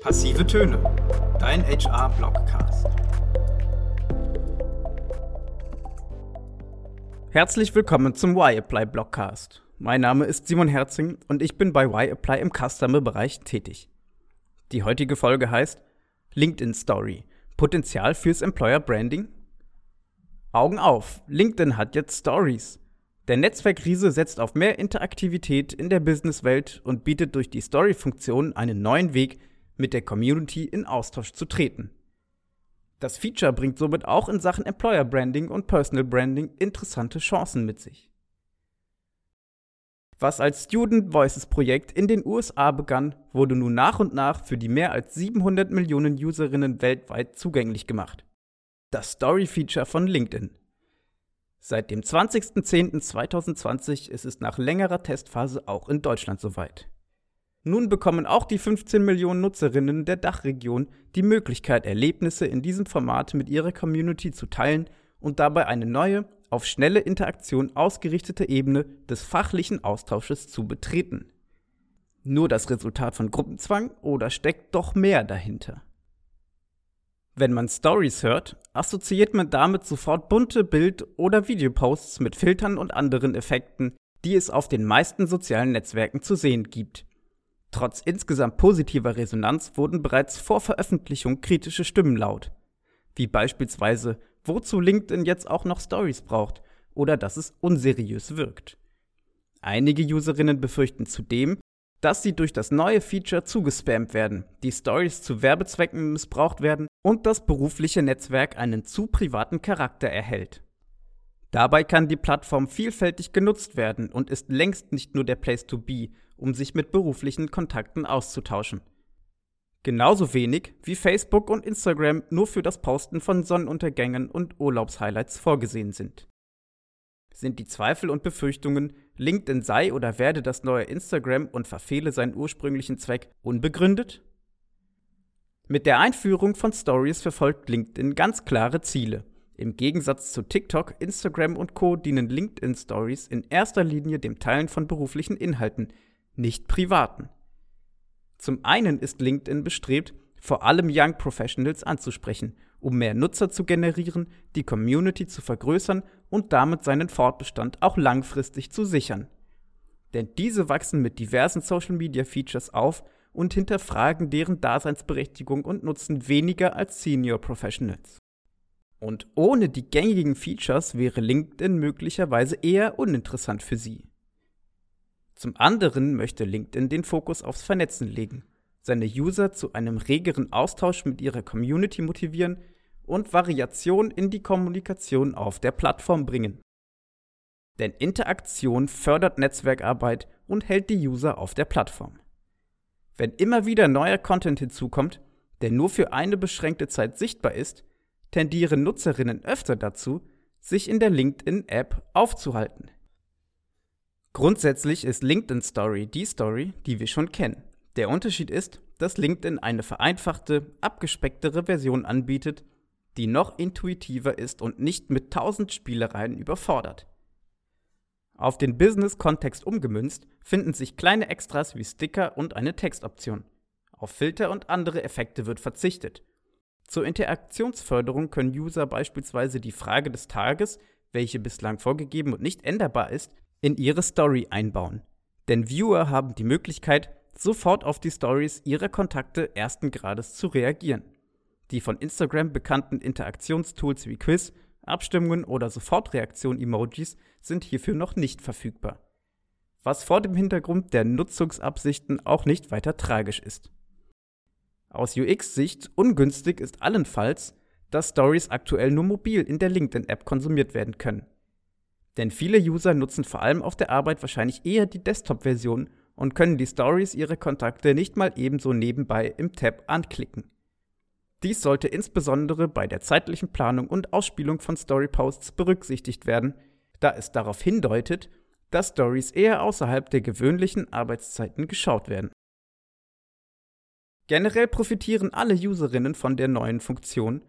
Passive Töne, dein HR-Blogcast. Herzlich willkommen zum Y-Apply Blogcast. Mein Name ist Simon Herzing und ich bin bei Y-Apply im Customer-Bereich tätig. Die heutige Folge heißt LinkedIn Story. Potenzial fürs Employer Branding? Augen auf, LinkedIn hat jetzt Stories. Der Netzwerkriese setzt auf mehr Interaktivität in der Businesswelt und bietet durch die Story-Funktion einen neuen Weg, mit der Community in Austausch zu treten. Das Feature bringt somit auch in Sachen Employer Branding und Personal Branding interessante Chancen mit sich. Was als Student Voices Projekt in den USA begann, wurde nun nach und nach für die mehr als 700 Millionen Userinnen weltweit zugänglich gemacht. Das Story Feature von LinkedIn. Seit dem 20.10.2020 ist es nach längerer Testphase auch in Deutschland soweit. Nun bekommen auch die 15 Millionen Nutzerinnen der Dachregion die Möglichkeit, Erlebnisse in diesem Format mit ihrer Community zu teilen und dabei eine neue, auf schnelle Interaktion ausgerichtete Ebene des fachlichen Austausches zu betreten. Nur das Resultat von Gruppenzwang oder steckt doch mehr dahinter? Wenn man Stories hört, assoziiert man damit sofort bunte Bild- oder Videoposts mit Filtern und anderen Effekten, die es auf den meisten sozialen Netzwerken zu sehen gibt. Trotz insgesamt positiver Resonanz wurden bereits vor Veröffentlichung kritische Stimmen laut, wie beispielsweise, wozu LinkedIn jetzt auch noch Stories braucht oder dass es unseriös wirkt. Einige Userinnen befürchten zudem, dass sie durch das neue Feature zugespammt werden, die Stories zu Werbezwecken missbraucht werden und das berufliche Netzwerk einen zu privaten Charakter erhält. Dabei kann die Plattform vielfältig genutzt werden und ist längst nicht nur der Place to be, um sich mit beruflichen Kontakten auszutauschen. Genauso wenig wie Facebook und Instagram nur für das Posten von Sonnenuntergängen und Urlaubshighlights vorgesehen sind. Sind die Zweifel und Befürchtungen, LinkedIn sei oder werde das neue Instagram und verfehle seinen ursprünglichen Zweck, unbegründet? Mit der Einführung von Stories verfolgt LinkedIn ganz klare Ziele. Im Gegensatz zu TikTok, Instagram und Co dienen LinkedIn Stories in erster Linie dem Teilen von beruflichen Inhalten, nicht privaten. Zum einen ist LinkedIn bestrebt, vor allem Young Professionals anzusprechen, um mehr Nutzer zu generieren, die Community zu vergrößern und damit seinen Fortbestand auch langfristig zu sichern. Denn diese wachsen mit diversen Social-Media-Features auf und hinterfragen deren Daseinsberechtigung und Nutzen weniger als Senior Professionals. Und ohne die gängigen Features wäre LinkedIn möglicherweise eher uninteressant für Sie. Zum anderen möchte LinkedIn den Fokus aufs Vernetzen legen, seine User zu einem regeren Austausch mit ihrer Community motivieren und Variation in die Kommunikation auf der Plattform bringen. Denn Interaktion fördert Netzwerkarbeit und hält die User auf der Plattform. Wenn immer wieder neuer Content hinzukommt, der nur für eine beschränkte Zeit sichtbar ist, tendieren Nutzerinnen öfter dazu, sich in der LinkedIn-App aufzuhalten. Grundsätzlich ist LinkedIn Story die Story, die wir schon kennen. Der Unterschied ist, dass LinkedIn eine vereinfachte, abgespecktere Version anbietet, die noch intuitiver ist und nicht mit tausend Spielereien überfordert. Auf den Business-Kontext umgemünzt finden sich kleine Extras wie Sticker und eine Textoption. Auf Filter und andere Effekte wird verzichtet. Zur Interaktionsförderung können User beispielsweise die Frage des Tages, welche bislang vorgegeben und nicht änderbar ist, in ihre Story einbauen. Denn Viewer haben die Möglichkeit, sofort auf die Stories ihrer Kontakte ersten Grades zu reagieren. Die von Instagram bekannten Interaktionstools wie Quiz, Abstimmungen oder Sofortreaktion-Emojis sind hierfür noch nicht verfügbar. Was vor dem Hintergrund der Nutzungsabsichten auch nicht weiter tragisch ist. Aus UX-Sicht ungünstig ist allenfalls, dass Stories aktuell nur mobil in der LinkedIn-App konsumiert werden können. Denn viele User nutzen vor allem auf der Arbeit wahrscheinlich eher die Desktop-Version und können die Stories ihrer Kontakte nicht mal ebenso nebenbei im Tab anklicken. Dies sollte insbesondere bei der zeitlichen Planung und Ausspielung von Storyposts berücksichtigt werden, da es darauf hindeutet, dass Stories eher außerhalb der gewöhnlichen Arbeitszeiten geschaut werden. Generell profitieren alle Userinnen von der neuen Funktion,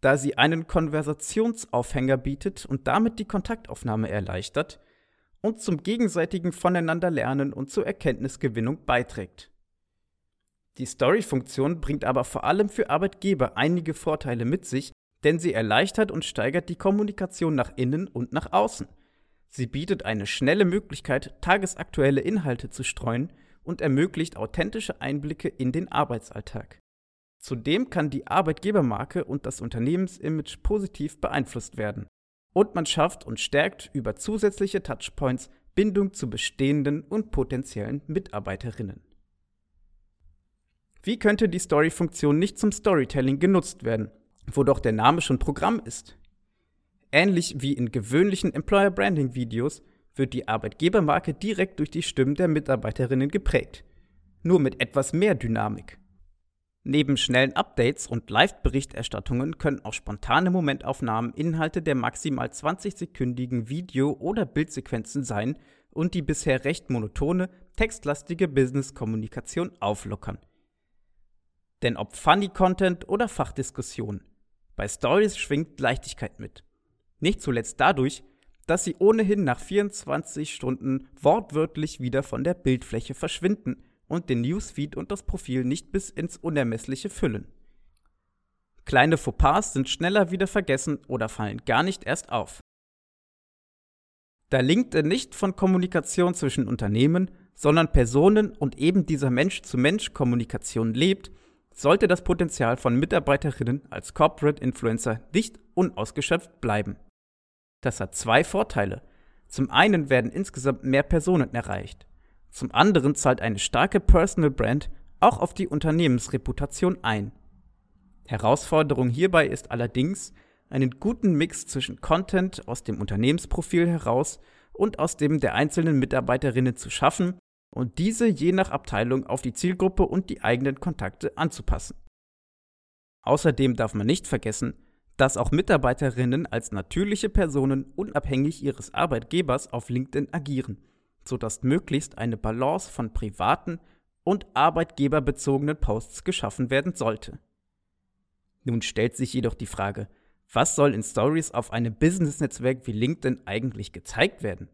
da sie einen Konversationsaufhänger bietet und damit die Kontaktaufnahme erleichtert und zum gegenseitigen Voneinanderlernen und zur Erkenntnisgewinnung beiträgt. Die Story-Funktion bringt aber vor allem für Arbeitgeber einige Vorteile mit sich, denn sie erleichtert und steigert die Kommunikation nach innen und nach außen. Sie bietet eine schnelle Möglichkeit, tagesaktuelle Inhalte zu streuen und ermöglicht authentische Einblicke in den Arbeitsalltag. Zudem kann die Arbeitgebermarke und das Unternehmensimage positiv beeinflusst werden. Und man schafft und stärkt über zusätzliche Touchpoints Bindung zu bestehenden und potenziellen Mitarbeiterinnen. Wie könnte die Story-Funktion nicht zum Storytelling genutzt werden, wo doch der Name schon Programm ist? Ähnlich wie in gewöhnlichen Employer Branding Videos wird die Arbeitgebermarke direkt durch die Stimmen der Mitarbeiterinnen geprägt, nur mit etwas mehr Dynamik. Neben schnellen Updates und Live-Berichterstattungen können auch spontane Momentaufnahmen Inhalte der maximal 20-sekündigen Video- oder Bildsequenzen sein und die bisher recht monotone, textlastige Business-Kommunikation auflockern. Denn ob Funny-Content oder Fachdiskussion, bei Stories schwingt Leichtigkeit mit. Nicht zuletzt dadurch, dass sie ohnehin nach 24 Stunden wortwörtlich wieder von der Bildfläche verschwinden und den Newsfeed und das Profil nicht bis ins Unermessliche füllen. Kleine Fauxpas sind schneller wieder vergessen oder fallen gar nicht erst auf. Da LinkedIn nicht von Kommunikation zwischen Unternehmen, sondern Personen und eben dieser Mensch-zu-Mensch-Kommunikation lebt, sollte das Potenzial von Mitarbeiterinnen als Corporate Influencer nicht unausgeschöpft bleiben. Das hat zwei Vorteile. Zum einen werden insgesamt mehr Personen erreicht. Zum anderen zahlt eine starke Personal Brand auch auf die Unternehmensreputation ein. Herausforderung hierbei ist allerdings, einen guten Mix zwischen Content aus dem Unternehmensprofil heraus und aus dem der einzelnen Mitarbeiterinnen zu schaffen und diese je nach Abteilung auf die Zielgruppe und die eigenen Kontakte anzupassen. Außerdem darf man nicht vergessen, dass auch Mitarbeiterinnen als natürliche Personen unabhängig ihres Arbeitgebers auf LinkedIn agieren sodass möglichst eine Balance von privaten und arbeitgeberbezogenen Posts geschaffen werden sollte. Nun stellt sich jedoch die Frage, was soll in Stories auf einem Business-Netzwerk wie LinkedIn eigentlich gezeigt werden?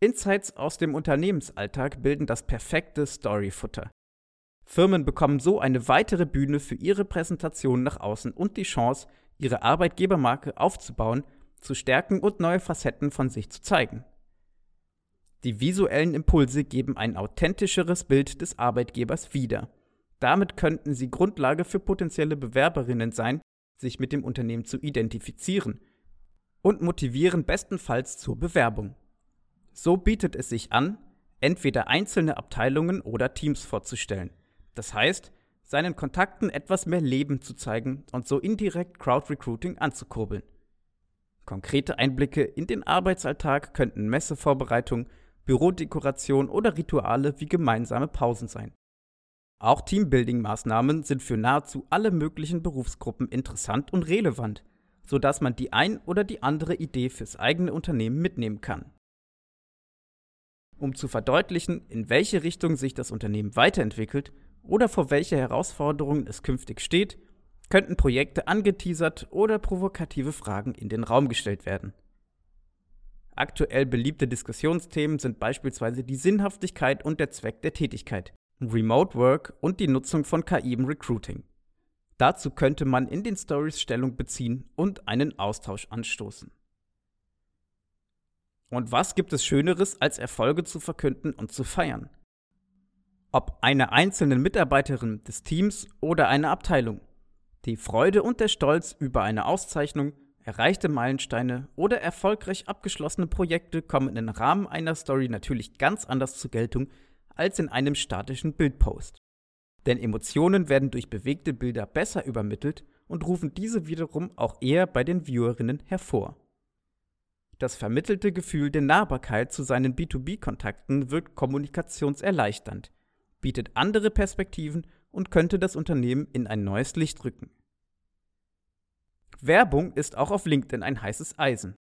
Insights aus dem Unternehmensalltag bilden das perfekte Story-Futter. Firmen bekommen so eine weitere Bühne für ihre Präsentation nach außen und die Chance, ihre Arbeitgebermarke aufzubauen, zu stärken und neue Facetten von sich zu zeigen. Die visuellen Impulse geben ein authentischeres Bild des Arbeitgebers wieder. Damit könnten sie Grundlage für potenzielle Bewerberinnen sein, sich mit dem Unternehmen zu identifizieren und motivieren bestenfalls zur Bewerbung. So bietet es sich an, entweder einzelne Abteilungen oder Teams vorzustellen. Das heißt, seinen Kontakten etwas mehr Leben zu zeigen und so indirekt Crowd-Recruiting anzukurbeln. Konkrete Einblicke in den Arbeitsalltag könnten Messevorbereitung, Bürodekoration oder Rituale wie gemeinsame Pausen sein. Auch Teambuilding-Maßnahmen sind für nahezu alle möglichen Berufsgruppen interessant und relevant, sodass man die ein oder die andere Idee fürs eigene Unternehmen mitnehmen kann. Um zu verdeutlichen, in welche Richtung sich das Unternehmen weiterentwickelt oder vor welche Herausforderungen es künftig steht, könnten Projekte angeteasert oder provokative Fragen in den Raum gestellt werden. Aktuell beliebte Diskussionsthemen sind beispielsweise die Sinnhaftigkeit und der Zweck der Tätigkeit, Remote Work und die Nutzung von KI im Recruiting. Dazu könnte man in den Stories Stellung beziehen und einen Austausch anstoßen. Und was gibt es Schöneres, als Erfolge zu verkünden und zu feiern? Ob einer einzelnen Mitarbeiterin des Teams oder einer Abteilung. Die Freude und der Stolz über eine Auszeichnung Erreichte Meilensteine oder erfolgreich abgeschlossene Projekte kommen im Rahmen einer Story natürlich ganz anders zur Geltung als in einem statischen Bildpost. Denn Emotionen werden durch bewegte Bilder besser übermittelt und rufen diese wiederum auch eher bei den Viewerinnen hervor. Das vermittelte Gefühl der Nahbarkeit zu seinen B2B-Kontakten wirkt kommunikationserleichternd, bietet andere Perspektiven und könnte das Unternehmen in ein neues Licht rücken. Werbung ist auch auf LinkedIn ein heißes Eisen.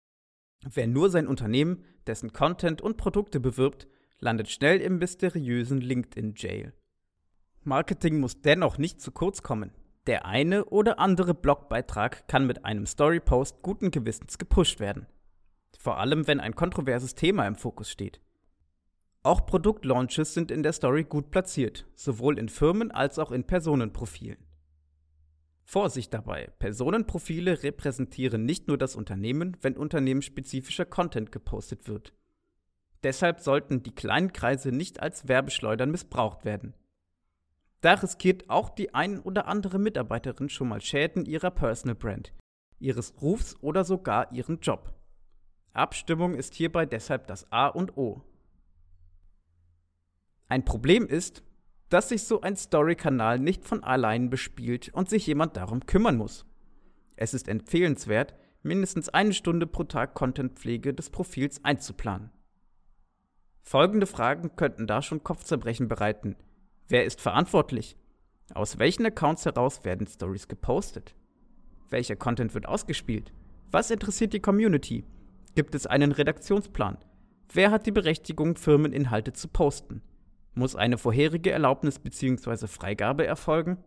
Wer nur sein Unternehmen, dessen Content und Produkte bewirbt, landet schnell im mysteriösen LinkedIn-Jail. Marketing muss dennoch nicht zu kurz kommen. Der eine oder andere Blogbeitrag kann mit einem Storypost guten Gewissens gepusht werden. Vor allem, wenn ein kontroverses Thema im Fokus steht. Auch Produktlaunches sind in der Story gut platziert, sowohl in Firmen als auch in Personenprofilen. Vorsicht dabei, Personenprofile repräsentieren nicht nur das Unternehmen, wenn unternehmensspezifischer Content gepostet wird. Deshalb sollten die kleinen Kreise nicht als Werbeschleudern missbraucht werden. Da riskiert auch die ein oder andere Mitarbeiterin schon mal Schäden ihrer Personal Brand, ihres Rufs oder sogar ihren Job. Abstimmung ist hierbei deshalb das A und O. Ein Problem ist, dass sich so ein Story-Kanal nicht von allein bespielt und sich jemand darum kümmern muss. Es ist empfehlenswert, mindestens eine Stunde pro Tag Contentpflege des Profils einzuplanen. Folgende Fragen könnten da schon Kopfzerbrechen bereiten. Wer ist verantwortlich? Aus welchen Accounts heraus werden Stories gepostet? Welcher Content wird ausgespielt? Was interessiert die Community? Gibt es einen Redaktionsplan? Wer hat die Berechtigung, Firmeninhalte zu posten? Muss eine vorherige Erlaubnis bzw. Freigabe erfolgen?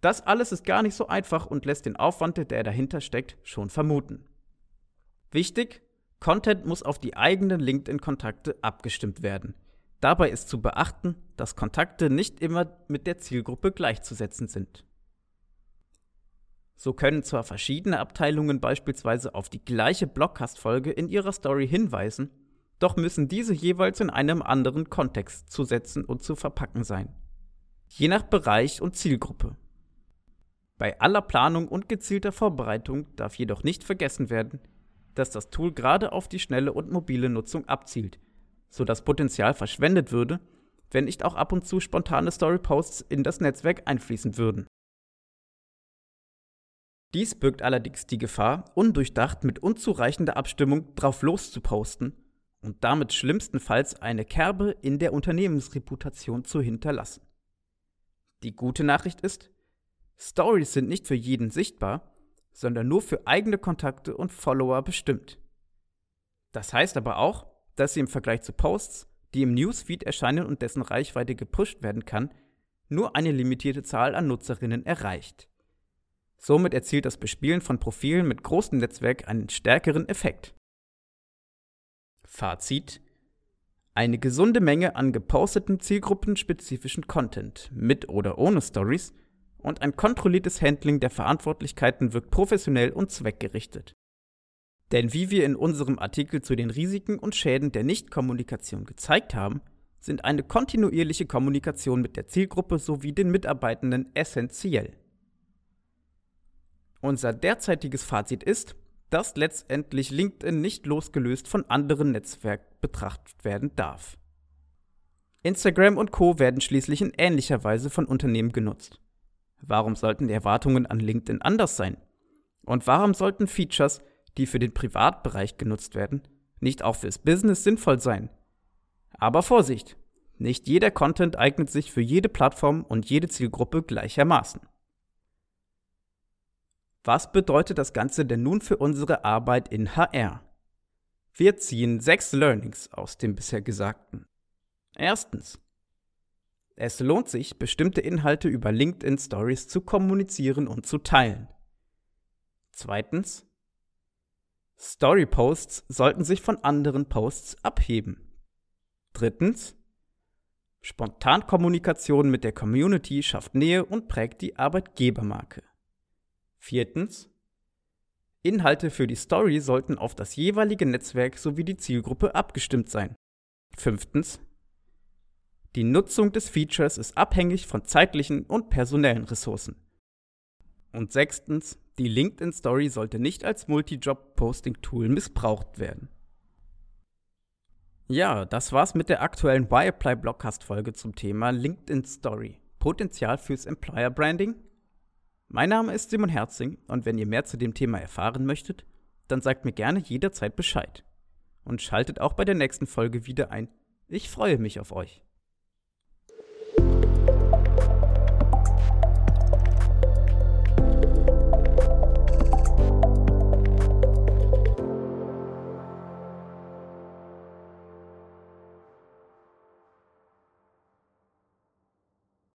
Das alles ist gar nicht so einfach und lässt den Aufwand, der dahinter steckt, schon vermuten. Wichtig, Content muss auf die eigenen LinkedIn-Kontakte abgestimmt werden. Dabei ist zu beachten, dass Kontakte nicht immer mit der Zielgruppe gleichzusetzen sind. So können zwar verschiedene Abteilungen beispielsweise auf die gleiche Blogcast-Folge in ihrer Story hinweisen, doch müssen diese jeweils in einem anderen Kontext zu setzen und zu verpacken sein. Je nach Bereich und Zielgruppe. Bei aller Planung und gezielter Vorbereitung darf jedoch nicht vergessen werden, dass das Tool gerade auf die schnelle und mobile Nutzung abzielt, sodass Potenzial verschwendet würde, wenn nicht auch ab und zu spontane Storyposts in das Netzwerk einfließen würden. Dies birgt allerdings die Gefahr, undurchdacht mit unzureichender Abstimmung drauf loszuposten und damit schlimmstenfalls eine Kerbe in der Unternehmensreputation zu hinterlassen. Die gute Nachricht ist, Stories sind nicht für jeden sichtbar, sondern nur für eigene Kontakte und Follower bestimmt. Das heißt aber auch, dass sie im Vergleich zu Posts, die im Newsfeed erscheinen und dessen Reichweite gepusht werden kann, nur eine limitierte Zahl an Nutzerinnen erreicht. Somit erzielt das Bespielen von Profilen mit großem Netzwerk einen stärkeren Effekt. Fazit eine gesunde Menge an gepostetem zielgruppenspezifischen Content mit oder ohne Stories und ein kontrolliertes Handling der Verantwortlichkeiten wirkt professionell und zweckgerichtet. Denn wie wir in unserem Artikel zu den Risiken und Schäden der Nichtkommunikation gezeigt haben, sind eine kontinuierliche Kommunikation mit der Zielgruppe sowie den Mitarbeitenden essentiell. Unser derzeitiges Fazit ist, dass letztendlich LinkedIn nicht losgelöst von anderen Netzwerken betrachtet werden darf. Instagram und Co werden schließlich in ähnlicher Weise von Unternehmen genutzt. Warum sollten die Erwartungen an LinkedIn anders sein? Und warum sollten Features, die für den Privatbereich genutzt werden, nicht auch fürs Business sinnvoll sein? Aber Vorsicht! Nicht jeder Content eignet sich für jede Plattform und jede Zielgruppe gleichermaßen. Was bedeutet das Ganze denn nun für unsere Arbeit in HR? Wir ziehen sechs Learnings aus dem bisher Gesagten. Erstens. Es lohnt sich, bestimmte Inhalte über LinkedIn Stories zu kommunizieren und zu teilen. Zweitens. Story Posts sollten sich von anderen Posts abheben. Drittens. Spontankommunikation mit der Community schafft Nähe und prägt die Arbeitgebermarke. Viertens. Inhalte für die Story sollten auf das jeweilige Netzwerk sowie die Zielgruppe abgestimmt sein. Fünftens. Die Nutzung des Features ist abhängig von zeitlichen und personellen Ressourcen. Und sechstens, die LinkedIn Story sollte nicht als Multi-Job-Posting-Tool missbraucht werden. Ja, das war's mit der aktuellen Wireplay Blockcast Folge zum Thema LinkedIn Story. Potenzial fürs Employer Branding mein Name ist Simon Herzing und wenn ihr mehr zu dem Thema erfahren möchtet, dann sagt mir gerne jederzeit Bescheid. Und schaltet auch bei der nächsten Folge wieder ein. Ich freue mich auf euch.